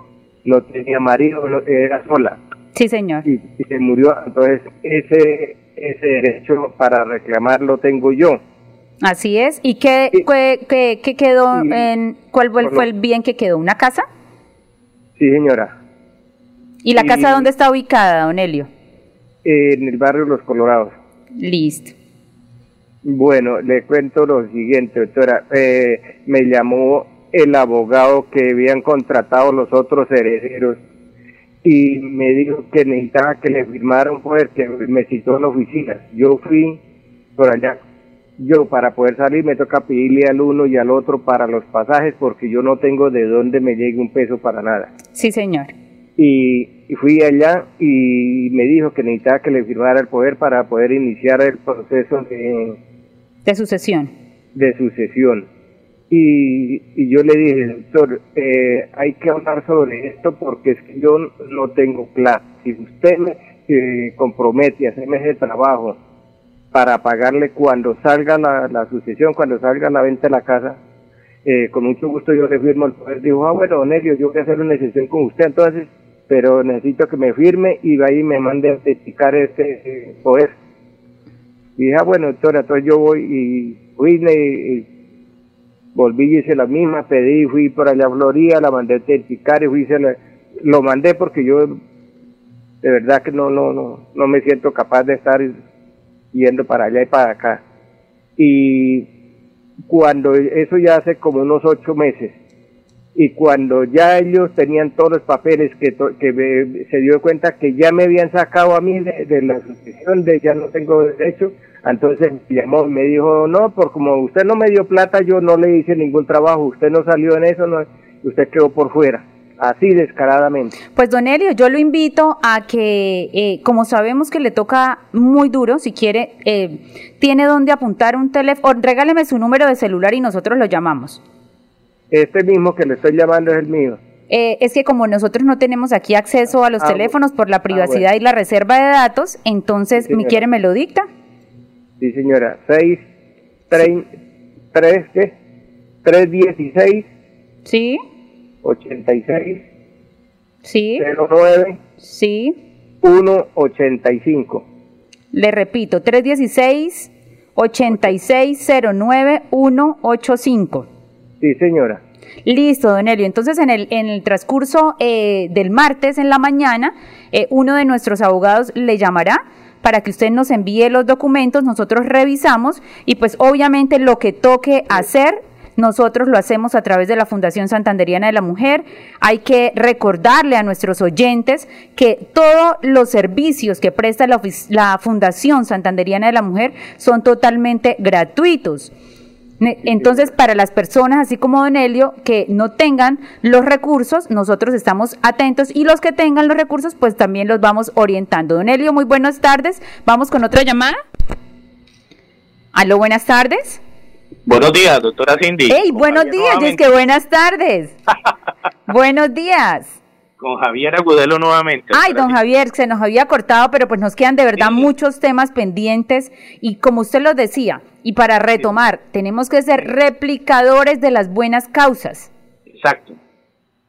no tenía marido, era sola Sí, señor. y, y se murió. Entonces, ese, ese derecho para reclamarlo tengo yo. Así es. ¿Y qué, Sí. qué, qué- qué quedó Sí. en, cuál fue el, Bueno. fue el bien que quedó? ¿Una casa? Sí, señora. ¿Y la Sí. casa dónde está ubicada, don? En el barrio Los Colorados. Listo. Bueno, le cuento lo siguiente, doctora. Eh, me llamó el abogado que habían contratado los otros herederos y me dijo que necesitaba que le firmara un poder que me citó en la oficina. Yo fui por allá. Yo para poder salir me toca pedirle al uno y al otro para los pasajes porque yo no tengo de dónde me llegue un peso para nada. Sí, señor. Y, y fui allá y me dijo que necesitaba que le firmara el poder para poder iniciar el proceso de, De sucesión. de sucesión. Y, y yo le dije, doctor, eh, hay que hablar sobre esto porque es que yo no tengo plata. Si usted me eh, compromete a hacerme ese trabajo para pagarle cuando salga la, la sucesión, cuando salga la venta de la casa, eh, con mucho gusto yo le firmo el poder. Dijo, ah, bueno, don yo voy a hacer una sesión con usted entonces, pero necesito que me firme y ahí me mande a autenticar este eh, poder. Y dije, ah, bueno, doctora, entonces yo voy y fui volví y hice la misma, pedí, fui por allá a Florida, la mandé a autenticar y fui, la- lo mandé porque yo de verdad que no, no, no, no me siento capaz de estar yendo para allá y para acá. Y cuando eso ya hace como unos ocho meses, y cuando ya ellos tenían todos los papeles que, que me- se dio cuenta que ya me habían sacado a mí de, de la sucesión, de ya no tengo derecho, entonces me dijo, no, por como usted no me dio plata, yo no le hice ningún trabajo, usted no salió en eso, no, usted quedó por fuera, así descaradamente. Pues don Elio, yo lo invito a que, eh, como sabemos que le toca muy duro, si quiere, eh, tiene donde apuntar un teléfono, regáleme su número de celular y nosotros lo llamamos. Este mismo que le estoy llamando es el mío. Eh, es que como nosotros no tenemos aquí acceso a los Ah, teléfonos por la ah, privacidad bueno. y la reserva de datos, entonces, Sí, mi quiere me lo dicta. Sí, señora. 6, 3, 3, ¿qué? 316, Sí, 86, sí, 09, sí. 185. Le repito, 316 8609185. Sí, señora. Listo, don Elio. Entonces, en el, en el transcurso eh, del martes en la mañana, eh, uno de nuestros abogados le llamará para que usted nos envíe los documentos, nosotros revisamos y pues obviamente lo que toque hacer, nosotros lo hacemos a través de la Fundación Santanderiana de la Mujer. Hay que recordarle a nuestros oyentes que todos los servicios que presta la, la Fundación Santanderiana de la Mujer son totalmente gratuitos. Entonces, para las personas, así como Don Elio, que no tengan los recursos, nosotros estamos atentos y los que tengan los recursos, pues también los vamos orientando. Don Elio, muy buenas tardes. Vamos con otra llamada. Aló, buenas tardes. Buenos días, doctora Cindy. Hey, Con buenos días, y es que buenas tardes. buenos días. Con Javier Agudelo nuevamente. Ay, don Javier, se nos había cortado, pero pues nos quedan de verdad Sí. muchos temas pendientes y como usted lo decía, y para retomar, tenemos que ser replicadores de las buenas causas. Exacto.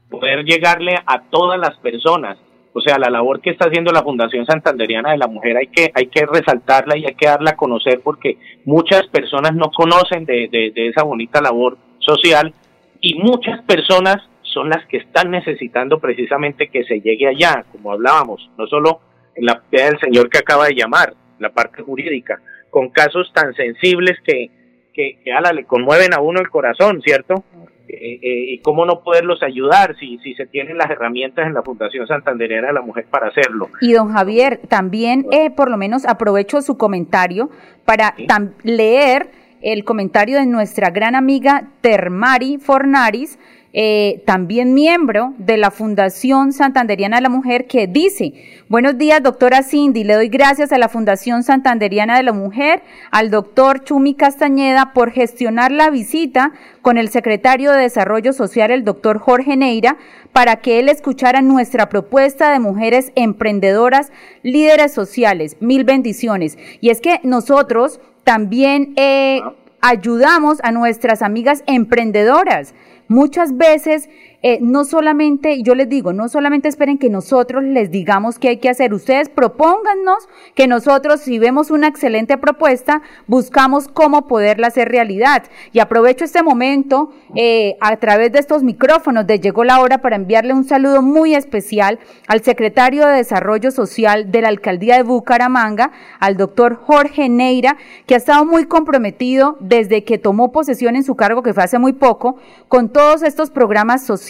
Poder llegarle a todas las personas. O sea, la labor que está haciendo la Fundación Santanderiana de la Mujer hay que, hay que resaltarla y hay que darla a conocer porque muchas personas no conocen de, de, de esa bonita labor social y muchas personas son las que están necesitando precisamente que se llegue allá, como hablábamos, no solo en la del señor que acaba de llamar, la parte jurídica, con casos tan sensibles que, que, que ala, le conmueven a uno el corazón, ¿cierto? eh, eh, y cómo no poderlos ayudar si, si se tienen las herramientas en la Fundación Santandereana de la Mujer para hacerlo. Y don Javier, también eh, por lo menos aprovecho su comentario para leer el comentario de nuestra gran amiga Termari Fornaris, eh, también miembro de la Fundación Santanderiana de la Mujer, que dice, buenos días, doctora Cindy, le doy gracias a la Fundación Santanderiana de la Mujer, al doctor Chumi Castañeda, por gestionar la visita con el secretario de Desarrollo Social, el doctor Jorge Neira, para que él escuchara nuestra propuesta de mujeres emprendedoras, líderes sociales. Mil bendiciones. Y es que nosotros también eh, ayudamos a nuestras amigas emprendedoras. Muchas veces eh, no solamente, yo les digo, no solamente esperen que nosotros les digamos qué hay que hacer, ustedes propóngannos que nosotros, si vemos una excelente propuesta, buscamos cómo poderla hacer realidad. Y aprovecho este momento eh, a través de estos micrófonos de Llegó la Hora para enviarle un saludo muy especial al secretario de Desarrollo Social de la Alcaldía de Bucaramanga, al doctor Jorge Neira, que ha estado muy comprometido desde que tomó posesión en su cargo, que fue hace muy poco, con todos estos programas sociales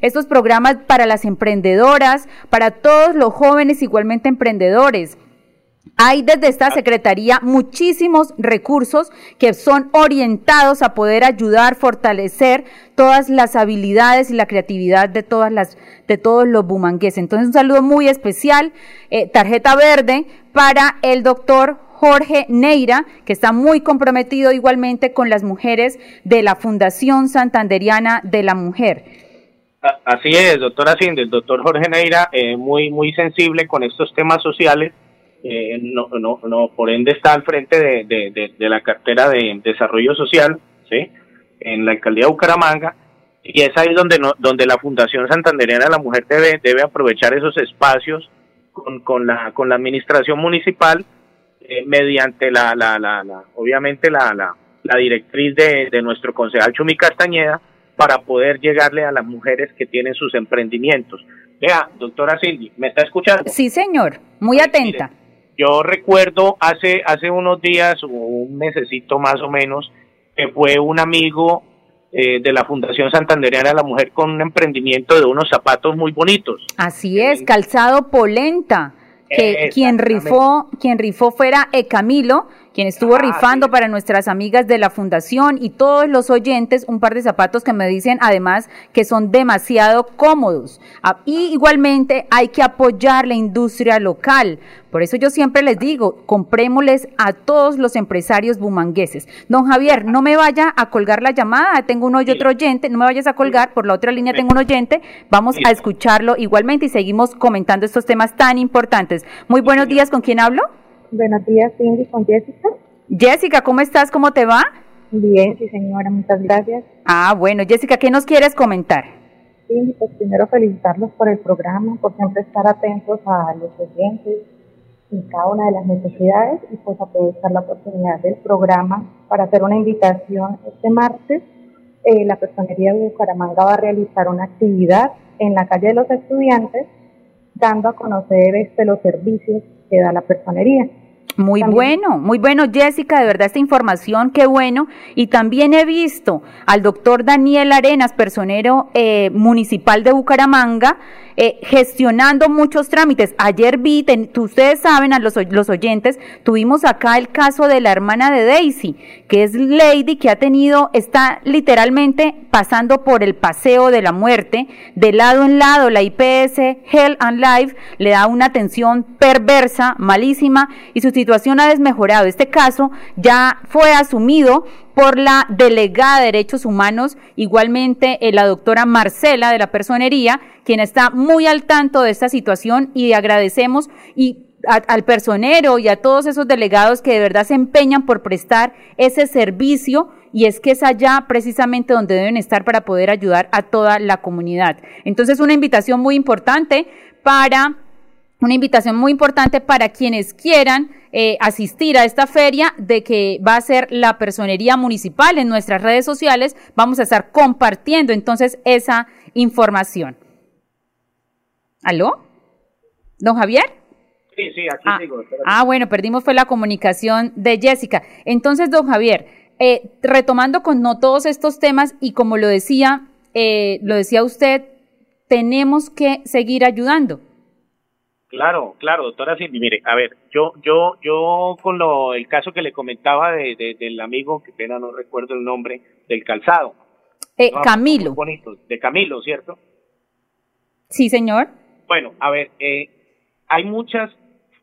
estos programas para las emprendedoras, para todos los jóvenes igualmente emprendedores. Hay desde esta Secretaría muchísimos recursos que son orientados a poder ayudar, fortalecer todas las habilidades y la creatividad de todas las, de todos los bumangueses. Entonces, un saludo muy especial, eh, tarjeta verde para el doctor Jorge Neira, que está muy comprometido igualmente con las mujeres de la Fundación Santanderiana de la Mujer. Así es, doctora Cindy, el doctor Jorge Neira, eh, muy, muy sensible con estos temas sociales, eh, no, no, no, por ende está al frente de, de, de, la cartera de desarrollo social, ¿sí? En la alcaldía de Bucaramanga, y es ahí donde, no, donde la Fundación Santanderiana de la Mujer debe, debe aprovechar esos espacios con, con, la, con la administración municipal eh, mediante la, la, la, la, obviamente la, la, la directriz de, de, nuestro concejal Chumi Castañeda para poder llegarle a las mujeres que tienen sus emprendimientos. Vea, doctora Cindy, ¿me está escuchando? Sí, señor, muy atenta. yo recuerdo hace, hace unos días, o un mesecito más o menos, que fue un amigo eh, de la Fundación Santanderiana de la Mujer con un emprendimiento de unos zapatos muy bonitos. Así es, calzado polenta que quien rifó, quien rifó fuera Camilo, quien estuvo ah, rifando para nuestras amigas de la fundación y todos los oyentes un par de zapatos que me dicen además que son demasiado cómodos. Ah, y igualmente hay que apoyar la industria local. Por eso yo siempre les digo, comprémosles a todos los empresarios bumangueses. Don Javier, no me vaya a colgar la llamada, tengo uno y otro oyente, no me vayas a colgar, por la otra línea tengo un oyente, vamos a escucharlo igualmente y seguimos comentando estos temas tan importantes. Muy buenos días, ¿con quién hablo? Buenos días, Cindy, con Jessica. Jessica, ¿cómo estás? ¿Cómo te va? Bien, sí, señora, muchas gracias. Ah, bueno, Jessica, ¿qué nos quieres comentar? Sí, pues primero felicitarlos por el programa, por siempre estar atentos a los oyentes en cada una de las necesidades y pues aprovechar la oportunidad del programa para hacer una invitación este martes. Eh, la Personería de Bucaramanga va a realizar una actividad en la calle de los estudiantes dando a conocer este, los servicios que da la personería. Muy bueno, muy bueno, Jessica, de verdad esta información, qué bueno. Y también he visto al doctor Daniel Arenas, personero eh, municipal de Bucaramanga, eh, gestionando muchos trámites. Ayer vi, ustedes saben, a los, los oyentes, tuvimos acá el caso de la hermana de Daisy, que es Lady, que ha tenido, está literalmente pasando por el paseo de la muerte, de lado en lado, la IPS Hell and Life le da una atención perversa, malísima, y su situación ha desmejorado. Este caso ya fue asumido por la delegada de Derechos Humanos, igualmente eh, la doctora Marcela de la Personería, quien está muy al tanto de esta situación y agradecemos y al personero y a todos esos delegados que de verdad se empeñan por prestar ese servicio y es que es allá precisamente donde deben estar para poder ayudar a toda la comunidad. Entonces, una invitación muy importante para una invitación muy importante para quienes quieran eh, asistir a esta feria de que va a ser la personería municipal en nuestras redes sociales. Vamos a estar compartiendo entonces esa información. ¿Aló? ¿Don Javier? Sí, sí, aquí ah, sigo. Ah, bueno, perdimos fue la comunicación de Jessica. Entonces, don Javier, eh, retomando con no todos estos temas y como lo decía, eh, lo decía usted, tenemos que seguir ayudando. Claro, claro, doctora Cindy. Mire, a ver, yo, yo, yo con lo, el caso que le comentaba de, de- del amigo, que pena no recuerdo el nombre, del calzado. Eh, Camilo, muy bonito, de Camilo, ¿cierto? sí señor. Bueno, a ver, eh, hay muchas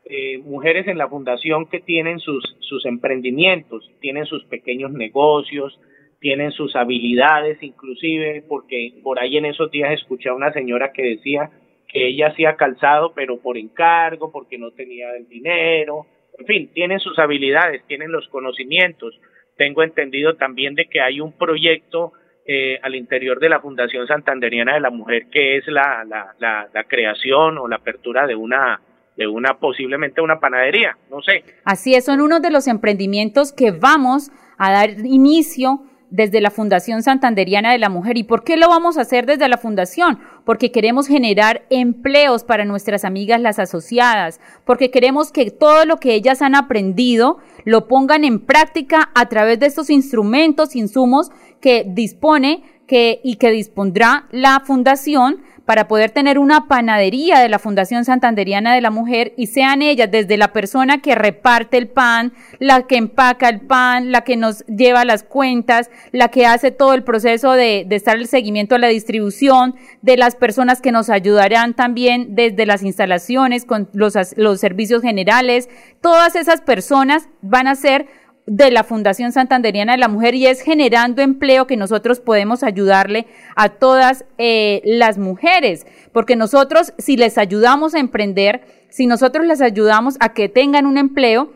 eh, mujeres en la fundación que tienen sus, sus emprendimientos, tienen sus pequeños negocios, tienen sus habilidades inclusive, porque por ahí en esos días escuché a una señora que decía que ella hacía calzado, pero por encargo, porque no tenía el dinero, en fin, tienen sus habilidades, tienen los conocimientos. Tengo entendido también de que hay un proyecto eh, al interior de la Fundación Santanderiana de la Mujer que es la, la, la, la creación o la apertura de una de una posiblemente una panadería, no sé. Así es, son uno de los emprendimientos que vamos a dar inicio desde la Fundación Santanderiana de la Mujer. ¿Y por qué lo vamos a hacer desde la Fundación? Porque queremos generar empleos para nuestras amigas las asociadas, porque queremos que todo lo que ellas han aprendido lo pongan en práctica a través de estos instrumentos, insumos que dispone que, y que dispondrá la Fundación para poder tener una panadería de la Fundación Santanderiana de la Mujer y sean ellas desde la persona que reparte el pan, la que empaca el pan, la que nos lleva las cuentas, la que hace todo el proceso de, de estar el seguimiento a la distribución, de las personas que nos ayudarán también desde las instalaciones con los, servicios generales, todas esas personas van a ser de la Fundación Santanderiana de la Mujer y es generando empleo que nosotros podemos ayudarle a todas eh, las mujeres, porque nosotros si les ayudamos a emprender, si nosotros les ayudamos a que tengan un empleo,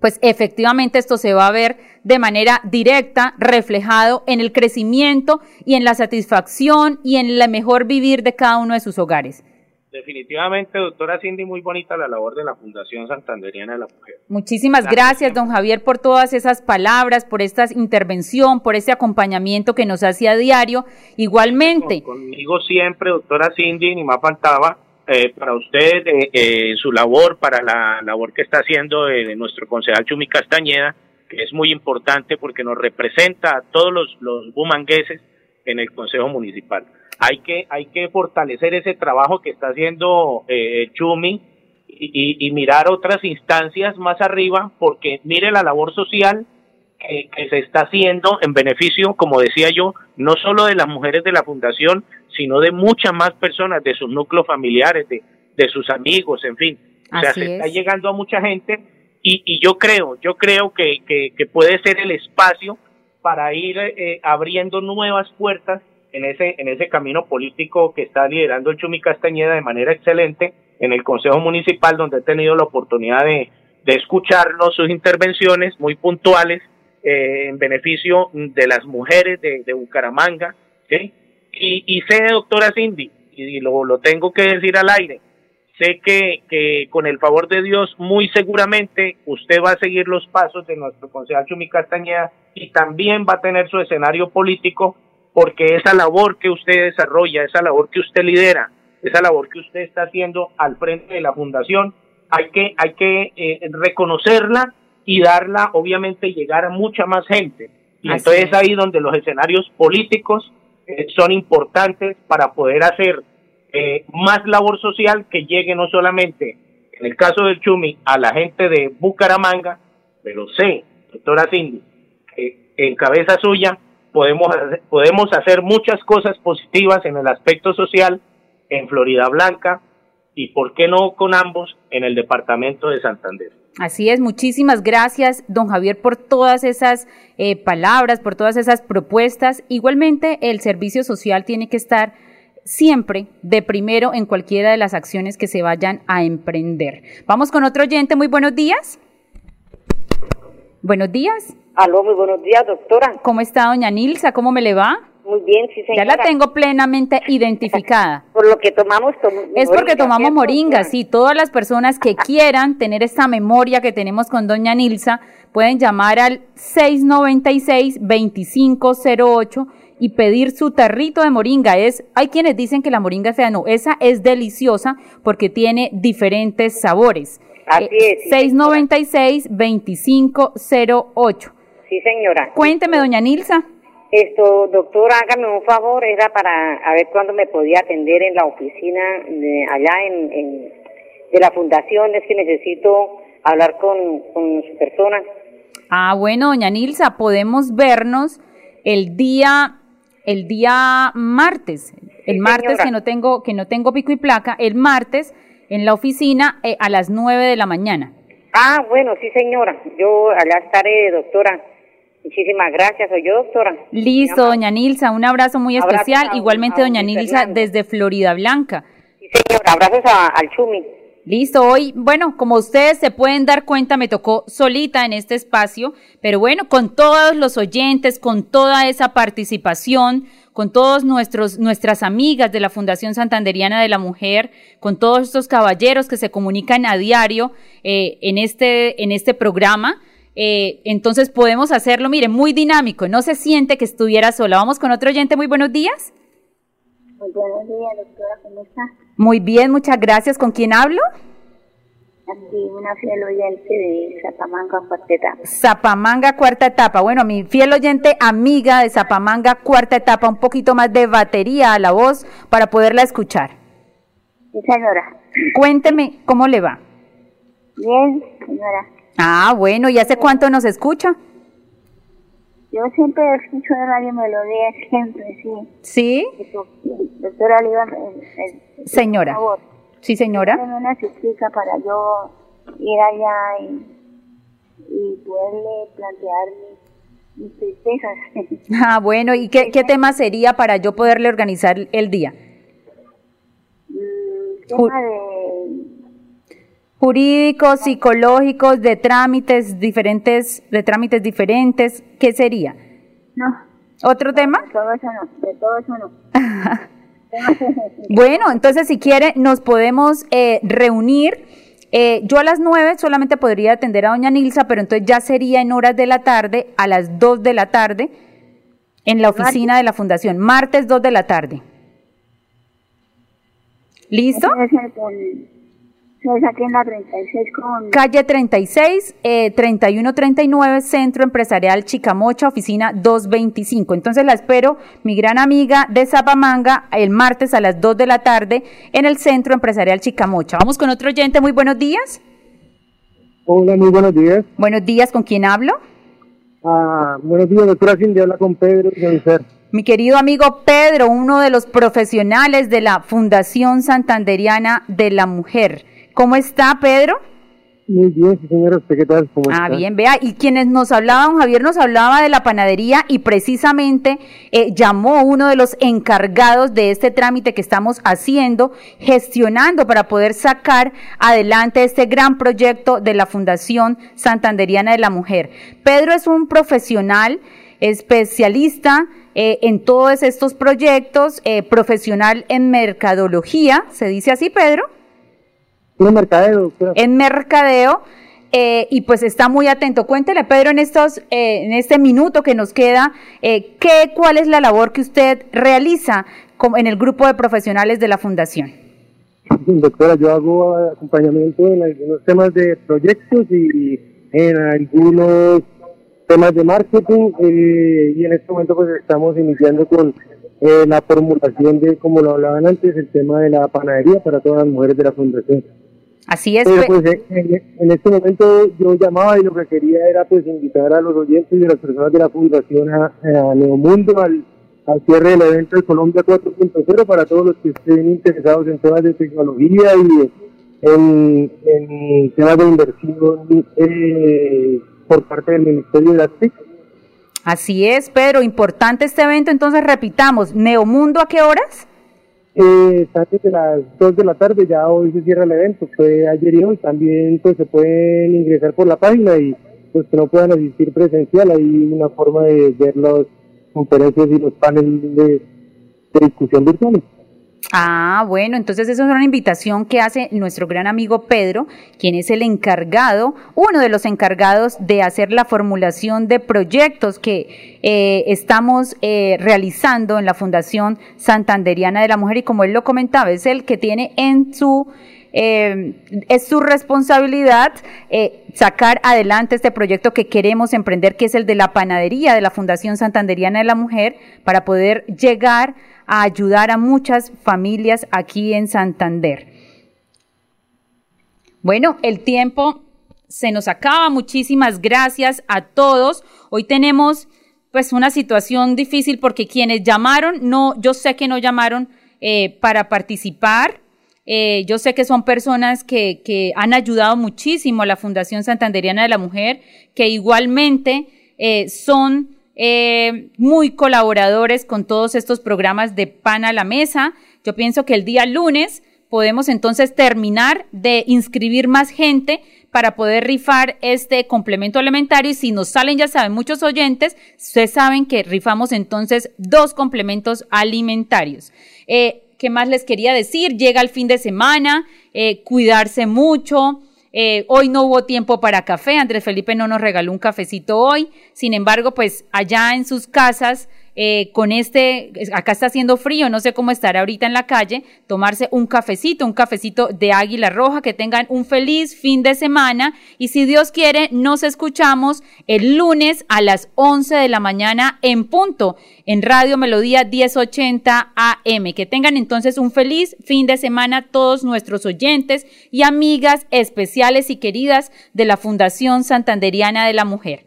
pues efectivamente esto se va a ver de manera directa reflejado en el crecimiento y en la satisfacción y en el mejor vivir de cada uno de sus hogares. Definitivamente, doctora Cindy, muy bonita la labor de la Fundación Santanderiana de la Mujer. Muchísimas gracias, don Javier, por todas esas palabras, por esta intervención, por este acompañamiento que nos hace a diario. Igualmente, Conmigo siempre, doctora Cindy, ni más faltaba, eh, para usted, eh, eh, su labor, para la labor que está haciendo nuestro concejal Chumi Castañeda, que es muy importante porque nos representa a todos los, los bumangueses en el Consejo Municipal. Hay que, hay que fortalecer ese trabajo que está haciendo eh, Chumi y, y- y mirar otras instancias más arriba, porque mire la labor social que, que se está haciendo en beneficio, como decía yo, no solo de las mujeres de la fundación, sino de muchas más personas, de sus núcleos familiares, de, de sus amigos, en fin. O sea, Así se está es. llegando a mucha gente y, y yo creo, yo creo que, que, que puede ser el espacio para ir eh, abriendo nuevas puertas en ese, en ese camino político que está liderando el Chumi Castañeda de manera excelente en el Consejo Municipal, donde he tenido la oportunidad de, de escucharlo, sus intervenciones muy puntuales eh, en beneficio de las mujeres de, de Bucaramanga. ¿sí? Y, y sé, doctora Cindy, y lo, lo tengo que decir al aire, sé que, que con el favor de Dios, muy seguramente usted va a seguir los pasos de nuestro concejal Chumi Castañeda y también va a tener su escenario político porque esa labor que usted desarrolla, esa labor que usted lidera, esa labor que usted está haciendo al frente de la fundación, hay que, hay que eh, reconocerla y darla, obviamente, llegar a mucha más gente. Y Así entonces es. ahí donde los escenarios políticos eh, son importantes para poder hacer eh, más labor social que llegue no solamente, en el caso del Chumi, a la gente de Bucaramanga, pero sé, doctora Cindy, que en cabeza suya podemos, podemos hacer muchas cosas positivas en el aspecto social en Florida Blanca y, ¿por qué no con ambos, en el departamento de Santander? Así es, muchísimas gracias, don Javier, por todas esas eh, palabras, por todas esas propuestas. Igualmente, el servicio social tiene que estar siempre de primero en cualquiera de las acciones que se vayan a emprender. Vamos con otro oyente, muy buenos días. Buenos días. Aló, muy buenos días, doctora. ¿Cómo está doña Nilsa? ¿Cómo me le va? Muy bien, sí, Ya señora. la tengo plenamente identificada. Por lo que tomamos... tom- Es porque moringa, tomamos ¿cierto? moringa, sí. Todas las personas que quieran tener esta memoria que tenemos con doña Nilsa pueden llamar al 696-2508 y pedir su tarrito de moringa. Es, hay quienes dicen que la moringa es fea, no, esa es deliciosa porque tiene diferentes sabores. Así Eh, es, sí, 696-2508. Sí, señora. Cuénteme, doña Nilsa. Esto, doctor, hágame un favor, era para a ver cuándo me podía atender en la oficina de allá en, en de la fundación, es que necesito hablar con, con su persona. Ah, bueno, doña Nilsa, podemos vernos el día el día martes, el martes señora. que no tengo que no tengo pico y placa, el martes en la oficina eh, a las 9 de la mañana. Ah, bueno, sí, señora. Yo allá estaré, doctora. Muchísimas gracias. Soy yo, doctora. Listo, doña Nilsa, un abrazo muy Abrazo especial. a- Igualmente, a doña Luis Nilsa, Fernando. desde Florida Blanca. Sí, señora. Abrazos a- al Chumi. Listo, hoy, bueno, como ustedes se pueden dar cuenta, me tocó solita en este espacio, pero bueno, con todos los oyentes, con toda esa participación, con todos nuestros, nuestras amigas de la Fundación Santanderiana de la Mujer, con todos estos caballeros que se comunican a diario eh, en, este, en este programa, eh, entonces podemos hacerlo, mire, muy dinámico, no se siente que estuviera sola. Vamos con otro oyente, muy buenos días. Muy buenos días, doctora, ¿cómo está? Muy bien, muchas gracias. ¿Con quién hablo? Aquí una fiel oyente de Zapamanga, Cuarteta. Zapamanga, cuarta etapa. Bueno, mi fiel oyente, amiga de Zapamanga, cuarta etapa, un poquito más de batería a la voz para poderla escuchar. Sí, señora. Cuénteme, ¿cómo le va? Bien, señora. Ah, bueno, ¿y hace cuánto nos escucha? Yo siempre escucho de Radio Melodía, siempre, sí. ¿Sí? Eso, sí. Doctora Oliva, Señora. Por favor, Sí, señora. dame una citica para yo ir allá y, y poderle plantear mis, mis tristezas. Ah, bueno, ¿y qué, qué tema sería para yo poderle organizar el día? Mm, tema de Jurídicos, psicológicos, de trámites diferentes, de trámites diferentes, ¿qué sería? No, ¿Otro tema? de todo eso no, de todo eso no. Bueno, entonces si quiere nos podemos eh, reunir. Eh, yo a las nueve solamente podría atender a doña Nilsa, pero entonces ya sería en horas de la tarde, a las 2 de la tarde, en la oficina de la fundación, martes 2 de la tarde. ¿Listo? Es el ese es aquí en la 36 con... Calle 36, eh, 3139, Centro Empresarial Chicamocha, oficina 225. Entonces la espero, mi gran amiga de Zapamanga, el martes a las 2 de la tarde en el Centro Empresarial Chicamocha. Vamos con otro oyente, muy buenos días. Hola, muy buenos días. Buenos días, ¿con quién hablo? Ah, buenos días, doctora Cindy, habla con Pedro. Mi querido amigo Pedro, uno de los profesionales de la Fundación Santanderiana de la Mujer. ¿Cómo está, Pedro? Muy bien, señora, ¿usted qué tal? ¿Cómo Ah, está? bien, vea, y quienes nos hablaban, Javier nos hablaba de la panadería y precisamente eh, llamó uno de los encargados de este trámite que estamos haciendo, gestionando para poder sacar adelante este gran proyecto de la Fundación Santanderiana de la Mujer. Pedro es un profesional especialista eh, en todos estos proyectos, eh, profesional en mercadología, se dice así, Pedro Un mercadeo, doctora. en mercadeo eh, y pues está muy atento. Cuéntele, Pedro, en estos, eh, en este minuto que nos queda, eh, ¿qué, cuál es la labor que usted realiza en el grupo de profesionales de la fundación. Doctora, yo hago acompañamiento en algunos temas de proyectos y en algunos temas de marketing eh, y en este momento pues estamos iniciando con eh, la formulación de, como lo hablaban antes, el tema de la panadería para todas las mujeres de la fundación. Así es. Pero, Pe- pues, eh, en, en este momento yo llamaba y lo que quería era pues invitar a los oyentes y a las personas de la fundación a, a Neomundo al, al cierre del evento de Colombia 4.0 para todos los que estén interesados en temas de tecnología y en, en temas de inversión eh, por parte del Ministerio de las TIC. Así es, Pedro, importante este evento, entonces repitamos, Neomundo, ¿a qué horas? Eh, está desde las 2 de la tarde, ya hoy se cierra el evento, fue ayer y hoy, también pues se pueden ingresar por la página y los que no puedan asistir presencial, hay una forma de ver las conferencias y los paneles de, de discusión virtuales. Ah, bueno, entonces esa es una invitación que hace nuestro gran amigo Pedro, quien es el encargado, uno de los encargados de hacer la formulación de proyectos que eh, estamos eh, realizando en la Fundación Santanderiana de la Mujer. Y como él lo comentaba, es el que tiene en su eh, es su responsabilidad eh, sacar adelante este proyecto que queremos emprender, que es el de la panadería de la Fundación Santanderiana de la Mujer, para poder llegar a ayudar a muchas familias aquí en Santander. Bueno, el tiempo se nos acaba. Muchísimas gracias a todos. Hoy tenemos pues una situación difícil porque quienes llamaron, no, yo sé que no llamaron eh, para participar. Eh, yo sé que son personas que, han ayudado muchísimo a la Fundación Santanderiana de la Mujer, que igualmente eh, son eh, muy colaboradores con todos estos programas de Pan a la Mesa. Yo pienso que el día lunes podemos entonces terminar de inscribir más gente para poder rifar este complemento alimentario y si nos salen, ya saben, muchos oyentes, ustedes saben que rifamos entonces dos complementos alimentarios. ¿Qué más les quería decir? Llega el fin de semana, eh, cuidarse mucho. Eh, hoy no hubo tiempo para café, Andrés Felipe no nos regaló un cafecito hoy, sin embargo, pues allá en sus casas eh, con este, acá está haciendo frío, no sé cómo estará ahorita en la calle, tomarse un cafecito, un cafecito de águila roja, que tengan un feliz fin de semana y si Dios quiere, nos escuchamos el lunes a las 11 de la mañana en punto en Radio Melodía 1080 AM. Que tengan entonces un feliz fin de semana todos nuestros oyentes y amigas especiales y queridas de la Fundación Santanderiana de la Mujer.